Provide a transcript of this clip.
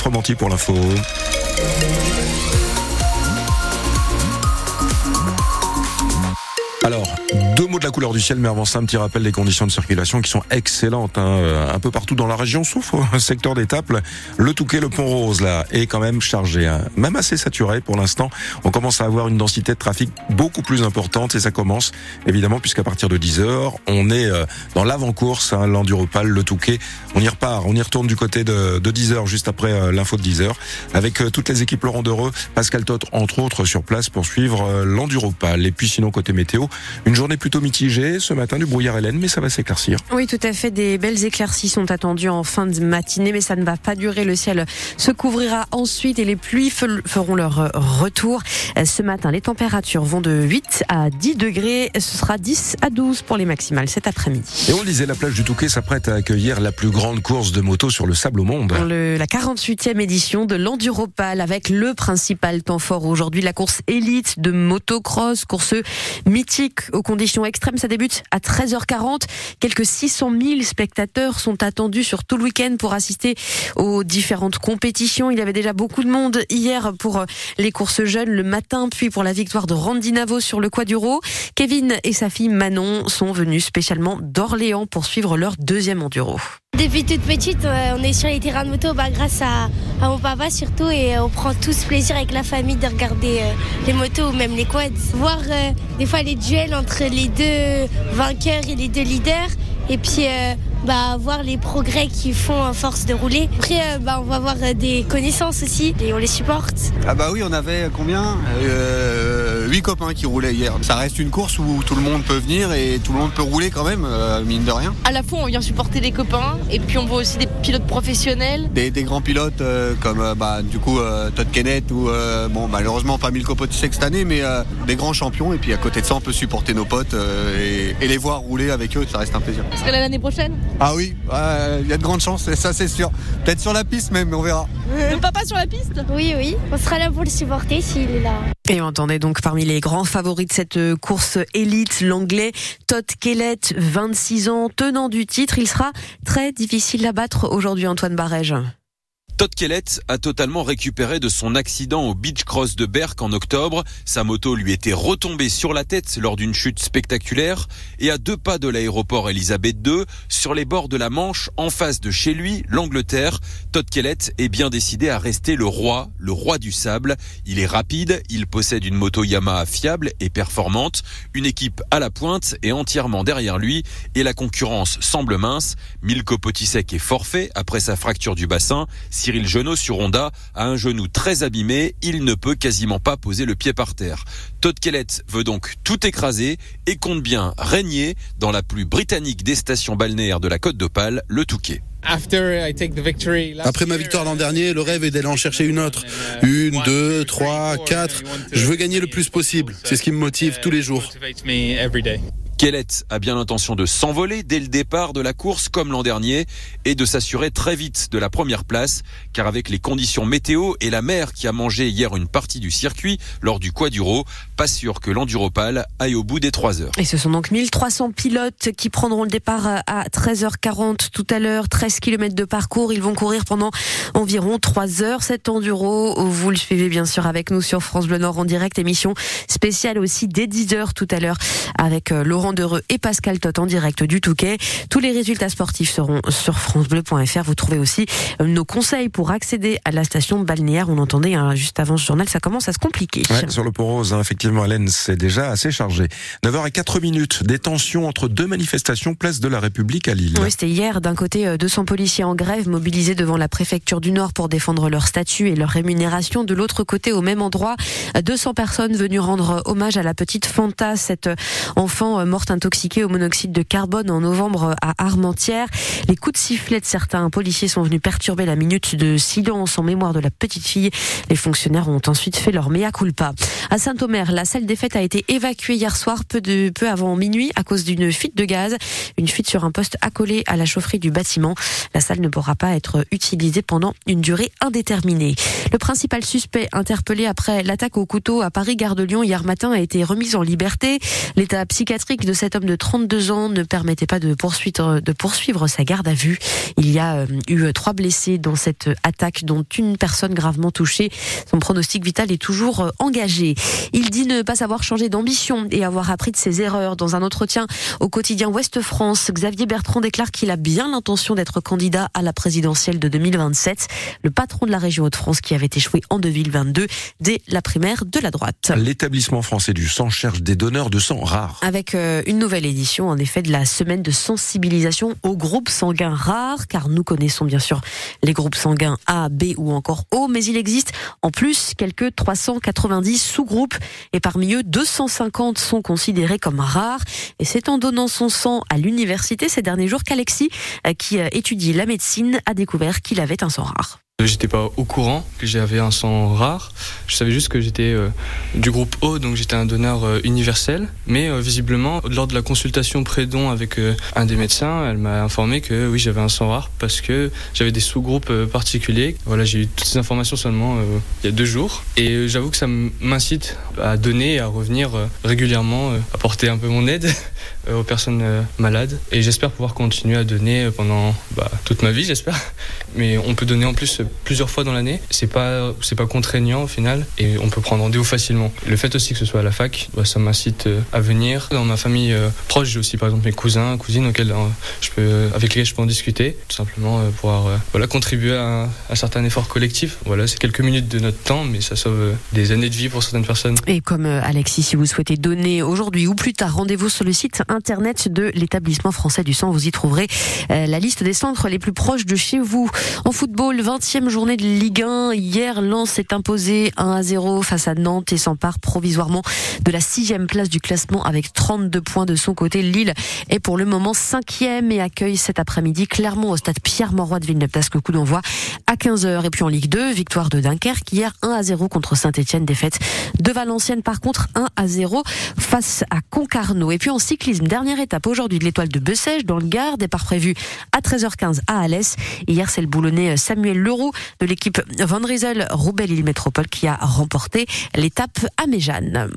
Fromanti pour l'info. Alors, deux mots de la couleur du ciel, mais avant ça, un petit rappel des conditions de circulation qui sont excellentes hein, euh, un peu partout dans la région, sauf au secteur d'Étaples. Le Touquet, le Pont Rose, là, est quand même chargé, hein. même assez saturé pour l'instant. On commence à avoir une densité de trafic beaucoup plus importante et ça commence, évidemment, puisqu'à partir de 10 heures, on est euh, dans l'avant-course, hein, l'Enduropal, le Touquet. On y repart, on y retourne du côté de, de 10 heures, juste après euh, l'info de 10 heures, avec toutes les équipes Laurent Dereux, Pascal Tot, entre autres, sur place pour suivre l'Enduropal. Et puis sinon, côté météo, une journée plutôt mitigée ce matin du brouillard Hélène, mais ça va s'éclaircir. Oui, tout à fait. Des belles éclaircies sont attendues en fin de matinée, mais ça ne va pas durer. Le ciel se couvrira ensuite et les pluies feront leur retour. Ce matin, les températures vont de 8 à 10 degrés. Ce sera 10 à 12 pour les maximales cet après-midi. Et on le disait, la plage du Touquet s'apprête à accueillir la plus grande course de moto sur le sable au monde. Le, la 48e édition de l'Enduropal avec le principal temps fort aujourd'hui, la course élite de motocross, course mythique aux conditions extrêmes. Ça débute à 13h40. Quelques 600 000 spectateurs sont attendus sur tout le week-end pour assister aux différentes compétitions. Il y avait déjà beaucoup de monde hier pour les courses jeunes le matin, puis pour la victoire de Randy Navo sur le Quaduro. Kevin et sa fille Manon sont venus spécialement d'Orléans pour suivre leur deuxième enduro. Depuis toute petite, euh, on est sur les terrains de moto bah, grâce à, mon papa surtout et on prend tous plaisir avec la famille de regarder euh, les motos ou même les quads. Voir euh, des fois les duels entre les deux vainqueurs et les deux leaders et puis bah, voir les progrès qu'ils font à force de rouler. Après, euh, bah, on va avoir euh, des connaissances aussi et on les supporte. Ah bah oui, on avait combien? Euh, 8 copains qui roulaient hier. Ça reste une course où tout le monde peut venir et tout le monde peut rouler quand même, euh, mine de rien. À la fois, on vient supporter des copains et puis on voit aussi des pilotes professionnels. Des, des grands pilotes comme bah, du coup Todd Kenneth ou bon malheureusement pas Milko Potisek cette année, mais des grands champions. Et puis à côté de ça, on peut supporter nos potes et, et les voir rouler avec eux. Ça reste un plaisir. Est-ce que l'année prochaine? Ah oui, il y a de grandes chances, ça c'est sûr. Peut-être sur la piste même, mais on verra. Le papa sur la piste? Oui, oui. On sera là pour le supporter s'il est là. Et on entendait donc parmi les grands favoris de cette course élite, l'anglais Todd Kellett, 26 ans, tenant du titre. Il sera très difficile à battre aujourd'hui, Antoine Barège. Todd Kellett a totalement récupéré de son accident au Beach Cross de Berck en octobre. Sa moto lui était retombée sur la tête lors d'une chute spectaculaire et à deux pas de l'aéroport Elisabeth II, sur les bords de la Manche, en face de chez lui, l'Angleterre, Todd Kellett est bien décidé à rester le roi, le roi du sable. Il est rapide, il possède une moto Yamaha fiable et performante, une équipe à la pointe et entièrement derrière lui et la concurrence semble mince. Milko Potisek est forfait après sa fracture du bassin. Cyril Genot sur Honda a un genou très abîmé, il ne peut quasiment pas poser le pied par terre. Todd Kellett veut donc tout écraser et compte bien régner dans la plus britannique des stations balnéaires de la Côte d'Opale, le Touquet. Après ma victoire l'an dernier, le rêve est d'aller en chercher une autre. Une, deux, trois, quatre. Je veux gagner le plus possible. C'est ce qui me motive tous les jours. Kellett a bien l'intention de s'envoler dès le départ de la course comme l'an dernier et de s'assurer très vite de la première place car avec les conditions météo et la mer qui a mangé hier une partie du circuit lors du Quaduro, pas sûr que l'Enduropal aille au bout des 3 heures. Et ce sont donc 1300 pilotes qui prendront le départ à 13h40 tout à l'heure, 13 km de parcours, ils vont courir pendant environ 3 heures cet enduro. Vous le suivez bien sûr avec nous sur France Bleu Nord en direct, émission spéciale aussi dès 10h tout à l'heure avec euh, Laurent Dereux et Pascal Tot en direct du Touquet. Tous les résultats sportifs seront sur francebleu.fr. Vous trouvez aussi euh, nos conseils pour accéder à la station balnéaire. On entendait hein, juste avant ce journal, ça commence à se compliquer. sur le pont rose, hein, effectivement, Hélène, c'est déjà assez chargé. 9h et 4 minutes, des tensions entre deux manifestations place de la République à Lille. Oui, c'était hier. D'un côté, 200 euh, policiers en grève mobilisés devant la préfecture du Nord pour défendre leur statut et leur rémunération. De l'autre côté, au même endroit, 200 personnes venues rendre hommage à la petite Fanta, cette enfant morte intoxiqué au monoxyde de carbone en novembre à Armentières. Les coups de sifflet de certains policiers sont venus perturber la minute de silence en mémoire de la petite fille. Les fonctionnaires ont ensuite fait leur mea culpa. À Saint-Omer, la salle des fêtes a été évacuée hier soir peu, de, peu avant minuit à cause d'une fuite de gaz. Une fuite sur un poste accolé à la chaufferie du bâtiment. La salle ne pourra pas être utilisée pendant une durée indéterminée. Le principal suspect interpellé après l'attaque au couteau à Paris-Gare de Lyon hier matin a été remis en liberté. L'état psychiatrique de cet homme de 32 ans ne permettait pas de poursuivre, de poursuivre sa garde à vue. Il y a euh, eu trois blessés dans cette attaque, dont une personne gravement touchée. Son pronostic vital est toujours euh, engagé. Il dit ne pas avoir changé d'ambition et avoir appris de ses erreurs. Dans un entretien au quotidien Ouest France, Xavier Bertrand déclare qu'il a bien l'intention d'être candidat à la présidentielle de 2027. Le patron de la région Hauts-de-France qui avait échoué en 2022 dès la primaire de la droite. L'établissement français du sang cherche des donneurs de sang rares. Avec euh, une nouvelle édition, en effet, de la semaine de sensibilisation aux groupes sanguins rares, car nous connaissons bien sûr les groupes sanguins A, B ou encore O, mais il existe en plus quelques 390 sous-groupes et parmi eux, 250 sont considérés comme rares. Et c'est en donnant son sang à l'université ces derniers jours qu'Alexis, euh, qui euh, étudie la médecine, a découvert qu'il avait un sang rare. J'étais pas au courant que j'avais un sang rare. Je savais juste que j'étais euh, du groupe O, donc j'étais un donneur euh, universel. Mais euh, visiblement, lors de la consultation pré-don avec un des médecins, elle m'a informé que oui, j'avais un sang rare parce que j'avais des sous-groupes particuliers. Voilà, j'ai eu toutes ces informations seulement il y a deux jours. Et j'avoue que ça m'incite à donner et à revenir régulièrement, apporter un peu mon aide aux personnes malades. Et j'espère pouvoir continuer à donner pendant bah, toute ma vie, j'espère. Mais on peut donner en plus plusieurs fois dans l'année. C'est pas, c'est pas contraignant au final et on peut prendre rendez-vous facilement. Le fait aussi que ce soit à la fac, bah, ça m'incite euh, à venir. Dans ma famille euh, proche, j'ai aussi par exemple mes cousins, cousines auxquels euh, je peux, avec lesquels je peux en discuter, tout simplement pouvoir voilà, contribuer à un, certain effort collectif. Voilà, c'est quelques minutes de notre temps, mais ça sauve des années de vie pour certaines personnes. Et comme Alexis, si vous souhaitez donner aujourd'hui ou plus tard, rendez-vous sur le site internet de l'établissement français du sang. Vous y trouverez la liste des centres les plus proches de chez vous. En football, 20e journée de Ligue 1. Hier, Lens s'est imposé 1 à 0 face à Nantes et s'empare provisoirement de la sixième place du classement avec 32 points de son côté. Lille est pour le moment cinquième et accueille cet après-midi clairement au stade Pierre-Mauroy de Villeneuve parce que coup d'envoi à 15h. Et puis en Ligue 2, victoire de Dunkerque hier 1 à 0 contre Saint-Etienne, défaite de Valenciennes par contre 1 à 0 face à Concarneau. Et puis en cyclisme, dernière étape aujourd'hui de l'étoile de Bessèges dans le Gard, départ prévu à 13h15 à Alès. Hier, c'est le boulonnais Samuel Leroux de l'équipe Van Riesel Roubaix-Lille Métropole qui a remporté l'étape à Méjeanne.